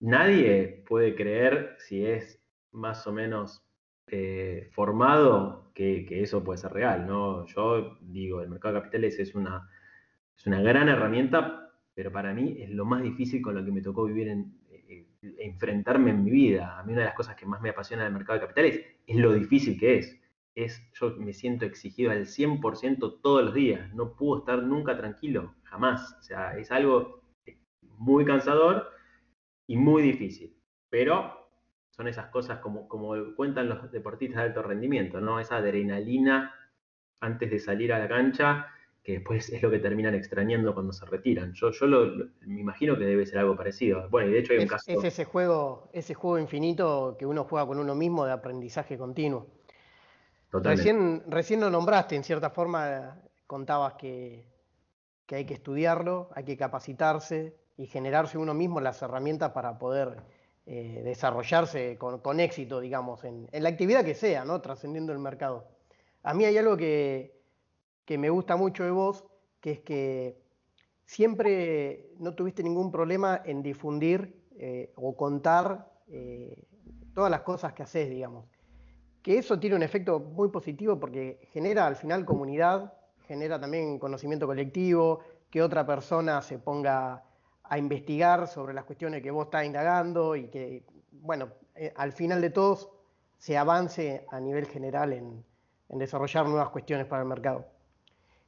nadie puede creer si es más o menos eh, formado que, que, eso puede ser real, ¿no? Yo digo, el mercado de capitales es una, es una gran herramienta pero para mí es lo más difícil con lo que me tocó vivir en eh, enfrentarme en mi vida. A mí una de las cosas que más me apasiona del mercado de capitales es lo difícil que es. es yo me siento exigido al 100% todos los días. No puedo estar nunca tranquilo, jamás. O sea, es algo muy cansador y muy difícil. Pero son esas cosas como, como cuentan los deportistas de alto rendimiento, ¿no? Esa adrenalina antes de salir a la cancha que después es lo que terminan extrañando cuando se retiran. Yo, yo lo, lo, me imagino que debe ser algo parecido. Bueno, y de hecho hay un es, caso... Es ese juego, ese juego infinito que uno juega con uno mismo de aprendizaje continuo. Totalmente. Recién, recién lo nombraste, en cierta forma contabas que, que hay que estudiarlo, hay que capacitarse y generarse uno mismo las herramientas para poder eh, desarrollarse con, con, éxito, digamos, en, en la actividad que sea, ¿no? Trascendiendo el mercado. A mí hay algo que, que me gusta mucho de vos, que es que siempre no tuviste ningún problema en difundir eh, o contar eh, todas las cosas que haces, digamos. Que eso tiene un efecto muy positivo porque genera al final comunidad, genera también conocimiento colectivo, que otra persona se ponga a investigar sobre las cuestiones que vos estás indagando y que, bueno, eh, al final de todos se avance a nivel general en, desarrollar nuevas cuestiones para el mercado.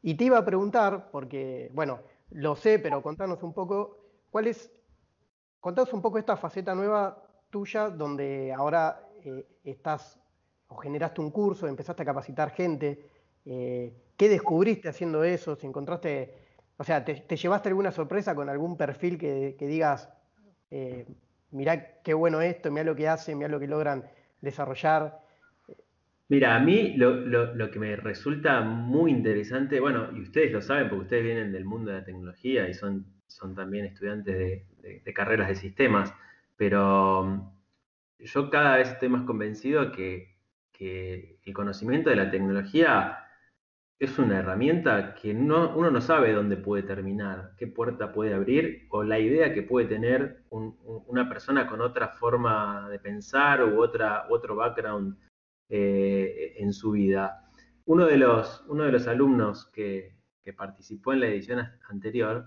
Y te iba a preguntar, porque, bueno, lo sé, pero contanos un poco, ¿cuál es, contanos un poco esta faceta nueva tuya donde ahora eh, estás o generaste un curso, empezaste a capacitar gente, eh, ¿qué descubriste haciendo eso? Si encontraste, o sea, ¿te, llevaste alguna sorpresa con algún perfil que, digas, eh, mirá qué bueno esto, mirá lo que hacen, mirá lo que logran desarrollar? Mira, a mí lo, que me resulta muy interesante, bueno, y ustedes lo saben porque ustedes vienen del mundo de la tecnología y son, son también estudiantes de, carreras de sistemas, pero um, yo cada vez estoy más convencido que, que el conocimiento de la tecnología es una herramienta que uno no sabe dónde puede terminar, qué puerta puede abrir o la idea que puede tener una persona con otra forma de pensar u otra, otro background eh, en su vida. Uno de los, uno de los alumnos que, participó en la edición anterior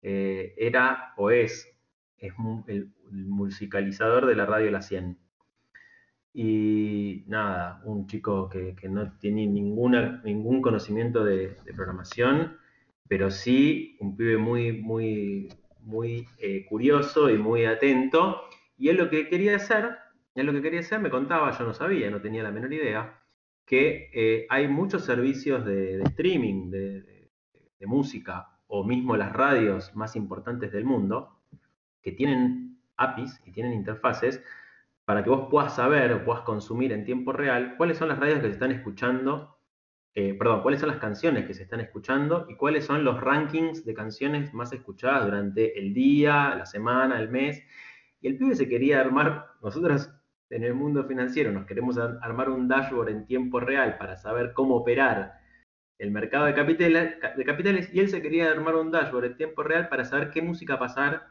eh, era o es, es el, musicalizador de la radio La 100. Y nada, un chico que, no tiene ninguna, ningún conocimiento de, programación, pero sí un pibe muy, muy, muy eh, curioso y muy atento. Y él lo que quería hacer, él lo que quería hacer, me contaba, yo no sabía, no tenía la menor idea, que eh, hay muchos servicios de, streaming de, música o mismo las radios más importantes del mundo que tienen APIs y tienen interfaces para que vos puedas saber o puedas consumir en tiempo real cuáles son las radios que se están escuchando, eh, perdón, cuáles son las canciones que se están escuchando y cuáles son los rankings de canciones más escuchadas durante el día, la semana, el mes. Y el pibe se quería armar, nosotros en el mundo financiero nos queremos armar un dashboard en tiempo real para saber cómo operar el mercado de capitales, y él se quería armar un dashboard en tiempo real para saber qué música pasar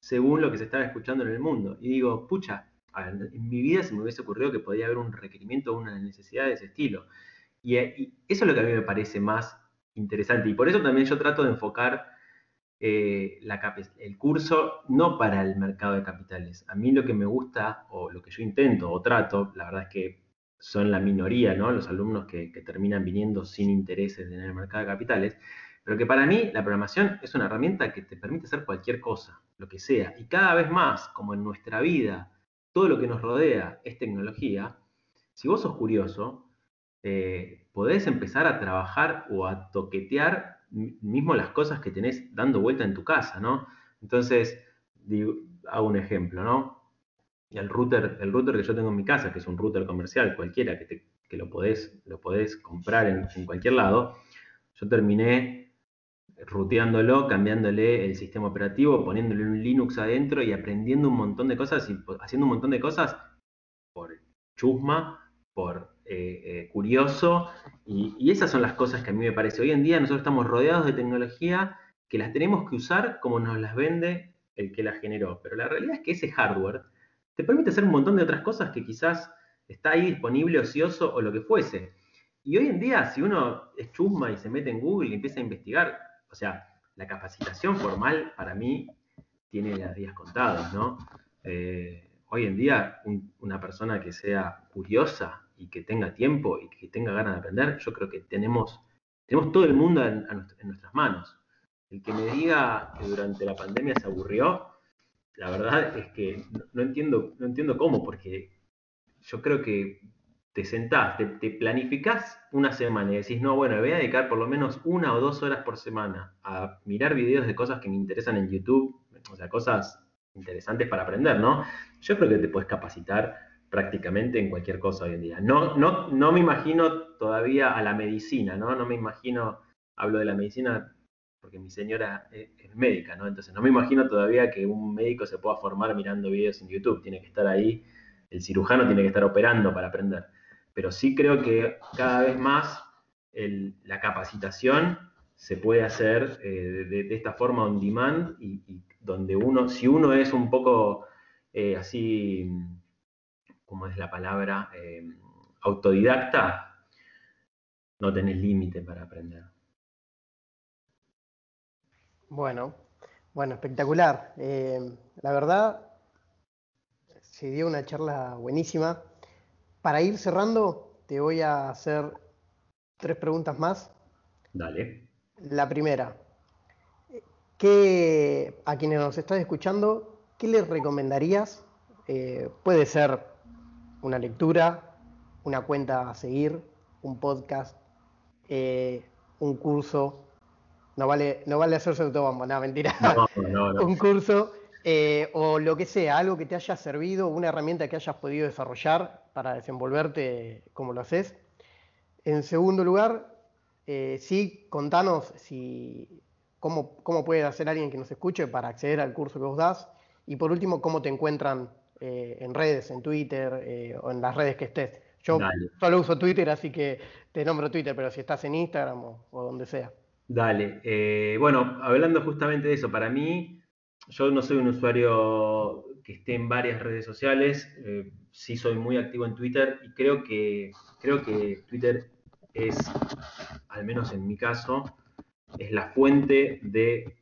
según lo que se estaba escuchando en el mundo. Y digo, pucha, en mi vida se me hubiese ocurrido que podía haber un requerimiento o una necesidad de ese estilo. Eh, y, eso es lo que a mí me parece más interesante. Y por eso también yo trato de enfocar eh, el curso no para el mercado de capitales. A mí lo que me gusta, o lo que yo intento o trato, la verdad es que son la minoría, ¿no? Los alumnos que, terminan viniendo sin intereses en el mercado de capitales. Pero que para mí la programación es una herramienta que te permite hacer cualquier cosa, lo que sea. Y cada vez más, como en nuestra vida, todo lo que nos rodea es tecnología, si vos sos curioso, eh, podés empezar a trabajar o a toquetear mismo las cosas que tenés dando vuelta en tu casa, ¿no? Entonces, hago un ejemplo, ¿no? El router, el router que yo tengo en mi casa, que es un router comercial cualquiera, que, lo, podés, lo podés comprar en, cualquier lado, yo terminé ruteándolo, cambiándole el sistema operativo, poniéndole un Linux adentro y aprendiendo un montón de cosas y haciendo un montón de cosas por chusma, por eh, eh, curioso. Y, esas son las cosas que a mí me parece. Hoy en día nosotros estamos rodeados de tecnología que las tenemos que usar como nos las vende el que la generó. Pero la realidad es que ese hardware te permite hacer un montón de otras cosas que quizás está ahí disponible, ocioso o lo que fuese. Y hoy en día, si uno es chusma y se mete en Google y empieza a investigar, o sea, la capacitación formal para mí tiene las días contados, ¿no? Eh, hoy en día, una persona que sea curiosa y que tenga tiempo y que tenga ganas de aprender, yo creo que tenemos, tenemos todo el mundo en, nuestras manos. El que me diga que durante la pandemia se aburrió, la verdad es que no, entiendo, no entiendo cómo, porque yo creo que te sentás, te, te, planificás una semana y decís, no, bueno, voy a dedicar por lo menos una o dos horas por semana a mirar videos de cosas que me interesan en YouTube, o sea, cosas interesantes para aprender, ¿no? Yo creo que te puedes capacitar prácticamente en cualquier cosa hoy en día. No, no, no me imagino todavía a la medicina, ¿no? No me imagino, hablo de la medicina porque mi señora es, es médica, ¿no? Entonces no me imagino todavía que un médico se pueda formar mirando videos en YouTube, tiene que estar ahí, el cirujano tiene que estar operando para aprender pero sí creo que cada vez más la capacitación se puede hacer eh, de, esta forma on demand y, donde uno, si uno es un poco eh, así, como es la palabra, eh, autodidacta, no tenés límite para aprender. Bueno, bueno, espectacular. Eh, la verdad, se dio una charla buenísima. Para ir cerrando, te voy a hacer tres preguntas más. Dale. La primera, ¿qué, a quienes nos están escuchando, ¿qué les recomendarías? Eh, puede ser una lectura, una cuenta a seguir, un podcast, eh, un curso, no vale, no vale hacerse autobombo, no, mentira. (laughs) un curso eh, o lo que sea, algo que te haya servido, una herramienta que hayas podido desarrollar para desenvolverte como lo haces. En segundo lugar, eh, sí, contanos si, cómo, cómo puede hacer alguien que nos escuche para acceder al curso que vos das. Y por último, cómo te encuentran eh, en redes, en Twitter o en las redes que estés. Yo solo uso Twitter, así que te nombro Twitter, pero si estás en Instagram o donde sea. Dale. Eh, bueno, hablando justamente de eso, para mí, yo no soy un usuario que esté en varias redes sociales, eh, sí soy muy activo en Twitter y creo que, creo que Twitter es, al menos en mi caso, es la fuente de,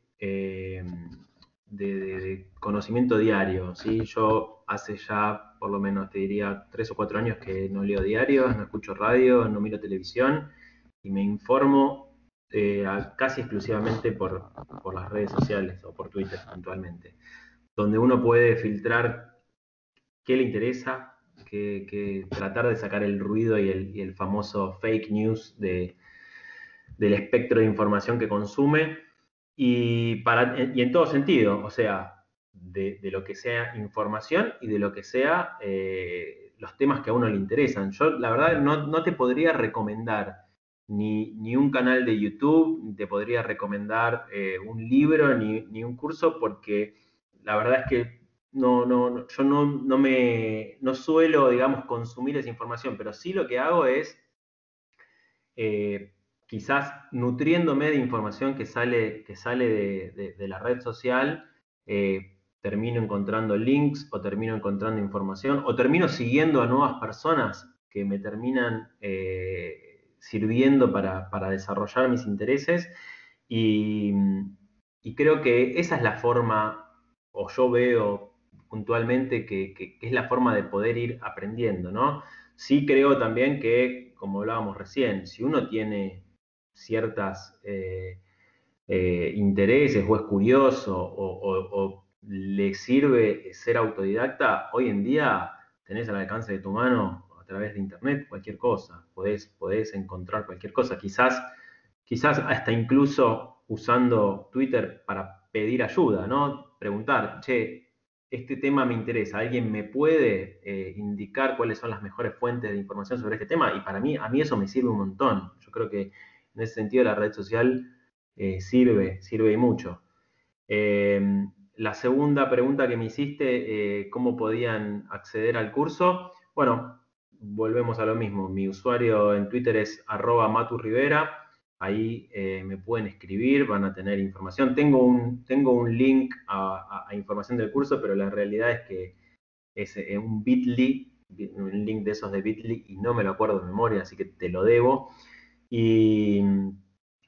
de, conocimiento diario. ¿sí? Yo hace ya, por lo menos te diría, tres o cuatro años que no leo diarios, no escucho radio, no miro televisión y me informo eh, casi exclusivamente por, las redes sociales o por Twitter puntualmente, donde uno puede filtrar qué le interesa, que, tratar de sacar el ruido y el, famoso fake news del espectro de información que consume y, para, y en todo sentido, o sea, de, lo que sea información y de lo que sea eh, los temas que a uno le interesan. Yo la verdad no, no te podría recomendar ni, un canal de YouTube, ni te podría recomendar eh, un libro, ni, un curso, porque la verdad es que no, no, yo no, no, me, no suelo, digamos, consumir esa información, pero sí lo que hago es eh, quizás nutriéndome de información que sale, que sale de, la red social, eh, termino encontrando links o termino encontrando información o termino siguiendo a nuevas personas que me terminan sirviendo para, desarrollar mis intereses y, creo que esa es la forma, o yo veo puntualmente que, es la forma de poder ir aprendiendo, ¿no? Sí creo también que, como hablábamos recién, si uno tiene ciertas eh, eh, intereses o es curioso o, le sirve ser autodidacta, hoy en día tenés al alcance de tu mano través de internet cualquier cosa, podés encontrar cualquier cosa, quizás, quizás hasta incluso usando Twitter para pedir ayuda, ¿no? Preguntar, che, este tema me interesa, ¿alguien me puede eh, indicar cuáles son las mejores fuentes de información sobre este tema? Y para mí, a mí eso me sirve un montón. Yo creo que en ese sentido la red social eh, sirve, sirve y mucho. Eh, la segunda pregunta que me hiciste, ¿cómo podían acceder al curso? Bueno, volvemos a lo mismo. Mi usuario en Twitter es arroba maturrivera. Ahí eh, me pueden escribir, van a tener información. Tengo un, tengo un link a, información del curso, pero la realidad es que es eh, un bit.ly, un link de esos de bit.ly, y no me lo acuerdo de memoria, así que te lo debo. Y,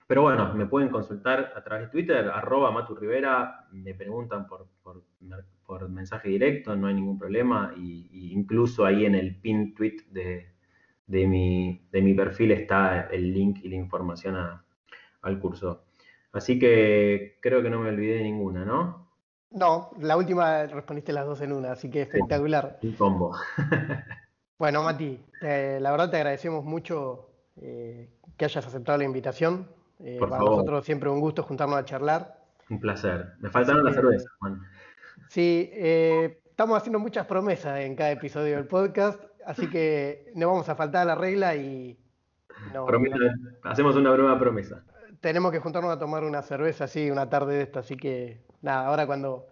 pero bueno, me pueden consultar a través de Twitter, arroba maturrivera, me preguntan por, por por mensaje directo, no hay ningún problema. Y, incluso ahí en el pin tweet de, de, mi, de, mi, perfil está el link y la información al curso. Así que creo que no me olvidé de ninguna, ¿no? No, la última respondiste las dos en una, así que espectacular. Un combo. (laughs) bueno, Mati, la verdad te agradecemos mucho eh, que hayas aceptado la invitación. Eh, para nosotros siempre un gusto juntarnos a charlar. Un placer. Me faltaron las cervezas, Juan. Sí, eh, estamos haciendo muchas promesas en cada episodio del podcast, así que no vamos a faltar a la regla y... hacemos una broma promesa. Tenemos que juntarnos a tomar una cerveza, sí, una tarde de esta, así que nada, ahora cuando,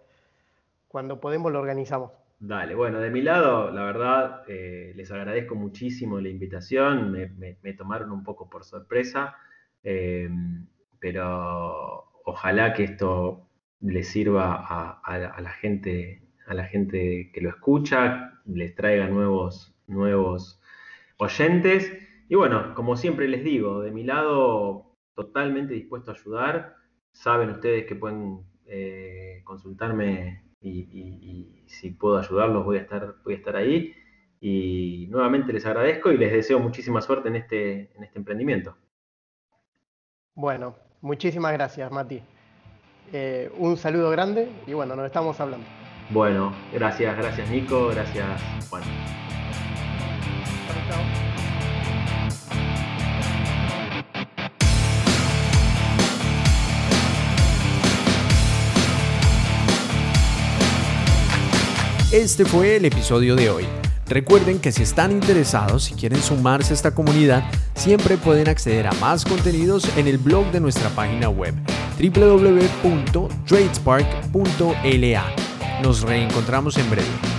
cuando podemos lo organizamos. Dale, bueno, de mi lado, la verdad, eh, les agradezco muchísimo la invitación, me, tomaron un poco por sorpresa, eh, pero ojalá que esto le sirva a, la gente, a la gente que lo escucha, les traiga nuevos, nuevos oyentes. Y bueno, como siempre les digo, de mi lado, totalmente dispuesto a ayudar. saben ustedes que pueden eh, consultarme y, si puedo ayudarlos voy a estar, voy a estar ahí. Y nuevamente les agradezco y les deseo muchísima suerte en este, en este emprendimiento. Bueno, muchísimas gracias, Mati. Eh, un saludo grande y bueno, nos estamos hablando. Bueno, gracias, gracias Nico, gracias Juan. Este fue el episodio de hoy. Recuerden que si están interesados y quieren sumarse a esta comunidad, siempre pueden acceder a más contenidos en el blog de nuestra página web www.tradespark.la. Nos reencontramos en breve.